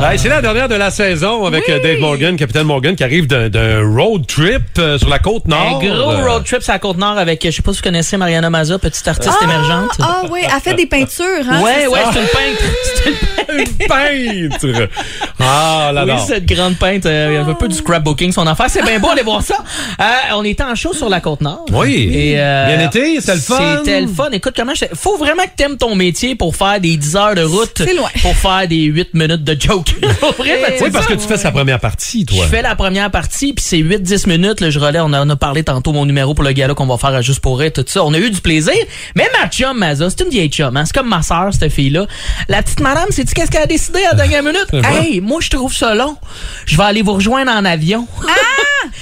Hey, c'est la dernière de la saison avec euh, Dave Morgan, capitaine Morgan, qui arrive d'un- road trip euh, sur la côte nord. Un gros Euh, road trip sur la Côte-Nord avec, je sais pas si vous connaissez Mariana Maza, petite artiste émergente. Ah oui, elle fait des peintures, hein? ouais, c'est ouais, c'est une peintre. C'est une peintre! Ah, là, Oui, là. cette grande peintre, euh, un peu du scrapbooking, son affaire. C'est bien beau, allez voir ça. Euh, on était en show sur la Côte-Nord. Oui. Et, euh, Bien été, c'était le fun. C'était le fun. Écoute, comment je... Faut vraiment que t'aimes ton métier pour faire des 10 heures de route. C'est loin. Pour faire des 8 minutes de joke. Pour vrai, fait, Oui, parce que tu fais sa première partie, toi. Je fais la première partie, puis c'est 8-10 minutes. Le je relais, on en a parlé tantôt, mon numéro pour le gala qu'on va faire à Juste pour rire, tout ça. On a eu du plaisir. Mais ma chum, Maza, c'est une vieille chum. Hein? C'est comme ma soeur, cette fille-là. La petite madame, sais-tu qu'est-ce qu'elle a décidé à la dernière minute? hey, moi, je trouve ça long. Je vais aller vous rejoindre en avion.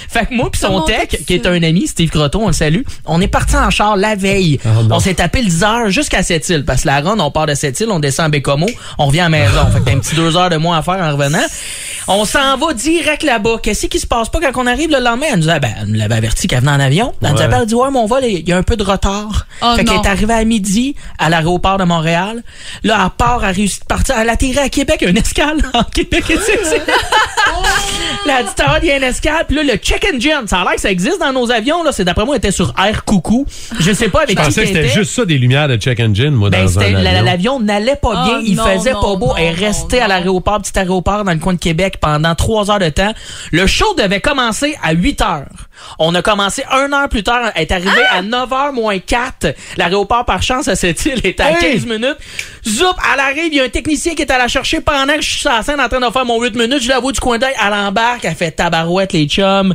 Fait que moi puis son tech, qui est un ami, Steve Croton, on le salue, on est parti en char la veille. Oh non. on s'est tapé le 10 heures jusqu'à Sept-Îles. Parce que la run, on part de Sept-Îles, on descend à Bécomo, on revient à la maison. fait que t'as un petit deux heures de moins à faire en revenant. On s'en va direct là-bas. Qu'est-ce qui se passe pas quand on arrive le lendemain? Elle nous, a, ben, elle nous l'avait averti qu'elle venait en avion. Elle nous appelle, elle dit, ouais, mon vol, il y a un peu de retard. Oh fait qu'elle est arrivée à midi à l'aéroport de Montréal. Là, elle part, elle a réussi de partir. Elle a atterri à Québec, une escale en Québec. c'est- La dit, Ah, il y a une escale. Puis là, le check engine, ça a l'air que ça existe dans nos avions. Là, c'est d'après moi, était sur Air Coucou. Je sais pas avec Je qui pensais que c'était juste ça, des lumières de check engine, moi, Ben, dans c'était- un la- avion. l'avion n'allait pas bien, Oh, il non, faisait non, pas beau, non, elle non, restait à non. l'aéroport, petit aéroport dans le coin de Québec pendant trois heures de temps. Le show devait commencer à 8 heures. On a commencé un heure plus tard, elle est arrivée Ah! à 9 h moins 4. L'aéroport, par chance, à cette île, est à Hey! 15 minutes. Zoup, elle arrive, il y a un technicien qui est allé la chercher pendant que je suis sur la scène en train de faire mon 8 minutes. Je la vois du coin d'œil, elle embarque, elle fait tabarouette, les chums.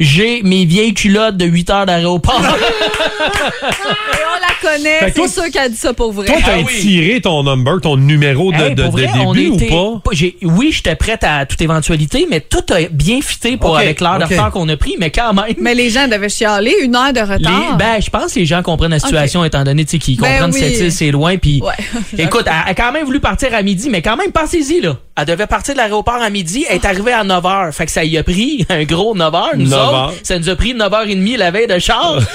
J'ai mes vieilles culottes de 8 heures d'aéroport. Et on la connaît, c'est toi- sûr qu'elle dit ça pour vrai. Toi, t'as Ah oui. tiré ton number, ton numéro de, Hey, de- de vrai, début était- ou pas? j'ai- oui, j'étais prête à toute éventualité, mais tout a bien fité pour avec l'heure de ok. retard qu'on a pris, mais quand même. Mais les gens devaient chialer une heure de les- retard. ben, je pense que les gens comprennent la situation étant donné qu'ils Ben comprennent oui. cette île, c'est loin. Puis, Ouais. écoute, elle a quand même voulu partir à midi, mais quand même, pensez-y, là. Elle devait partir de l'aéroport à midi, elle est arrivée à 9 h. Fait que ça y a pris un gros 9 h. Nous 9 autres, ça nous a pris 9h30 la veille de char.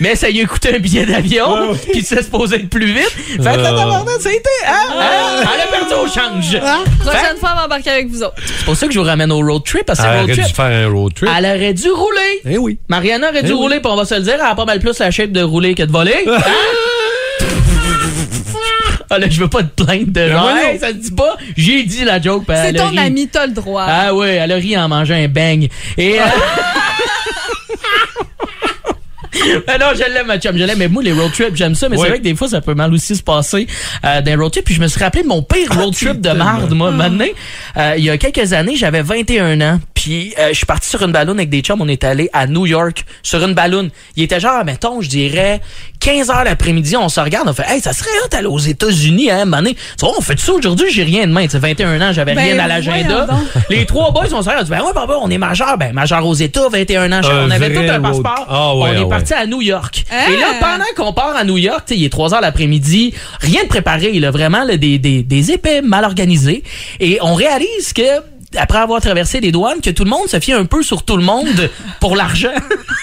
Mais ça y a coûté un billet d'avion, puis ça se posait être plus vite. Fait que la Euh. tabarnak, ça a été, hein, hein, elle a perdu au change. Prochaine fois, on va embarquer avec vous autres. C'est pour ça que je vous ramène au road trip, parce que Elle aurait dû faire un road trip. Elle aurait dû rouler. Eh oui. Mariana aurait dû Eh oui. rouler, puis on va se le dire, elle a pas mal plus la shape de rouler que de voler. Hein? ah là, je veux pas te plaindre de genre, voyons. hey, ça se dit pas. J'ai dit la joke, C'est elle a ton ami, t'as le droit. Ah oui, elle a ri en mangeant un bang. Et... euh, Ben non, je l'aime, ma chum, je l'aime. Mais moi, les road trips, j'aime ça. Mais Oui. c'est vrai que des fois, ça peut mal aussi se passer euh, d'un road trip. Puis je me suis rappelé de mon pire road trip de marde, moi. Maintenant, euh, il y a quelques années, j'avais 21 ans. Puis euh, je suis parti sur une balloune avec des chums. On est allé à New York sur une balloune. Il était genre, mettons, je dirais 15 heures l'après-midi. On se regarde, on fait, hey, ça serait hot d'aller aux États-Unis, hein, mané. Tu vois, on fait ça aujourd'hui, j'ai rien de main. Tu sais, 21 ans, j'avais Ben, rien à l'agenda. Les trois boys. On dit, ben ouais, papa, on est majeur. Ben, majeur aux États, 21 ans. On avait tout un passeport. Ah ouais, on ah est ouais. À New York. Ah. Et là, pendant qu'on part à New York, il est 3 heures l'après-midi, rien de préparé, là, vraiment là, des, des, des épais mal organisés. Et on réalise que après avoir traversé les douanes, que tout le monde se fie un peu sur tout le monde pour l'argent.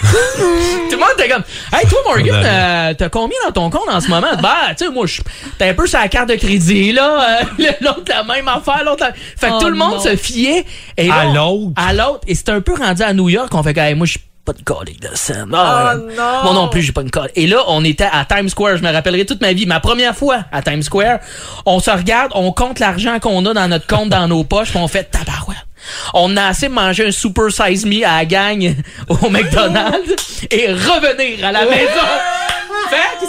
tout le monde était comme, hey, toi, Morgan, euh, t'as combien dans ton compte en ce moment? Bah, tu sais, moi, je- t'es un peu sur la carte de crédit, là. Euh, l'autre, la même affaire, l'autre. la- Fait que Oh tout le monde non. se fiait. Et là, À l'autre. À l'autre. Et c'est un peu rendu à New York, on fait que, hey, moi, je suis pas de collègue de scène. Ah, ouais. Moi non plus, j'ai pas une colle. Et là, on était à Times Square. Je me rappellerai toute ma vie. Ma première fois à Times Square. On se regarde, on compte l'argent qu'on a dans notre compte, dans nos poches, puis on fait tabarouette. On a assez mangé un Super Size Me à la gang au McDonald's et revenir à la maison.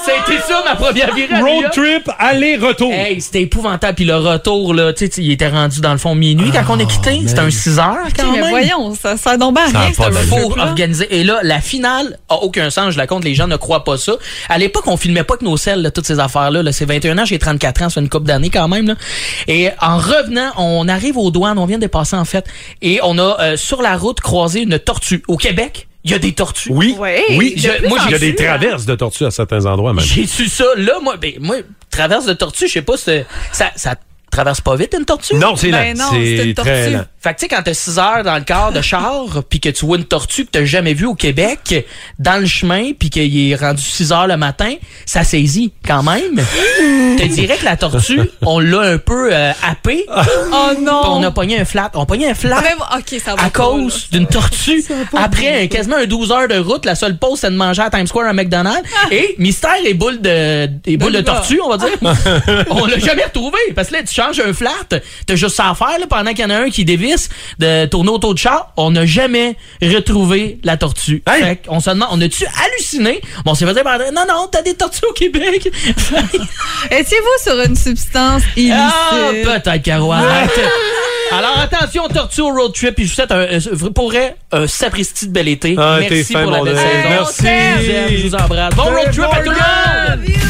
C'était ça ma première virée Road trip, aller-retour. Hey, c'était épouvantable. Puis le retour, là, tu sais, il était rendu dans le fond minuit quand on a quitté. C'était un 6 heures quand mais même. voyons, ça, ça tombe à Ça rien, road faut organiser. Et là, la finale a aucun sens. Je la compte, les gens ne croient pas ça. À l'époque, on filmait pas que nos selles, là, toutes ces affaires-là. Là. C'est 21 ans, j'ai 34 ans, c'est une couple d'années quand même. Là. Et en revenant, on arrive aux douanes, on vient de dépasser en fait, et on a euh, sur la route croisé une tortue. Au Québec, il y a des tortues. Oui. Ouais, oui. de Je- plus moi, Il y a des hein. traverses de tortues à certains endroits, même. J'ai su ça. Là, moi, ben, moi, traverse de tortue, je sais pas, c'est- ça, ça traverse pas vite une tortue? Non, c'est Ben lent. non, c'est très tortue. lent. Fait que tu sais, quand t'as 6 heures dans le quart de char, puis que tu vois une tortue que t'as jamais vue au Québec, dans le chemin, puis qu'il est rendu 6 heures le matin, ça saisit quand même. te dirais que la tortue, on l'a un peu euh, happée, Oh non! on a pogné un flat. On a pogné un flat Mais bon, ok, ça va à cause d'une tortue. Après un- quasiment un 12 heures de route, la seule pause, c'est de manger à Times Square à McDonald's. Et mystère et boule de, et boule de tortue, on va dire. on l'a jamais retrouvé. Parce que là, tu changes un flat, t'as juste ça à faire, là, pendant qu'il y en a un qui dévisse de tourner autour de char. On n'a jamais retrouvé la tortue. Hey! Fait qu'on se demande, on a-tu halluciné? Bon, on s'est fait dire, par- non, non, t'as des tortues au Québec. Étiez-vous sur une substance illicite? Ah, peut-être, Carouette. Alors, attention, tortue au road trip. Et je vous souhaite, un, un- pour vrai, un sapristi de bel été. Ah, Merci fin, pour la belle saison. Merci. Je vous aime, je vous embrasse. Bon road trip à tout le monde!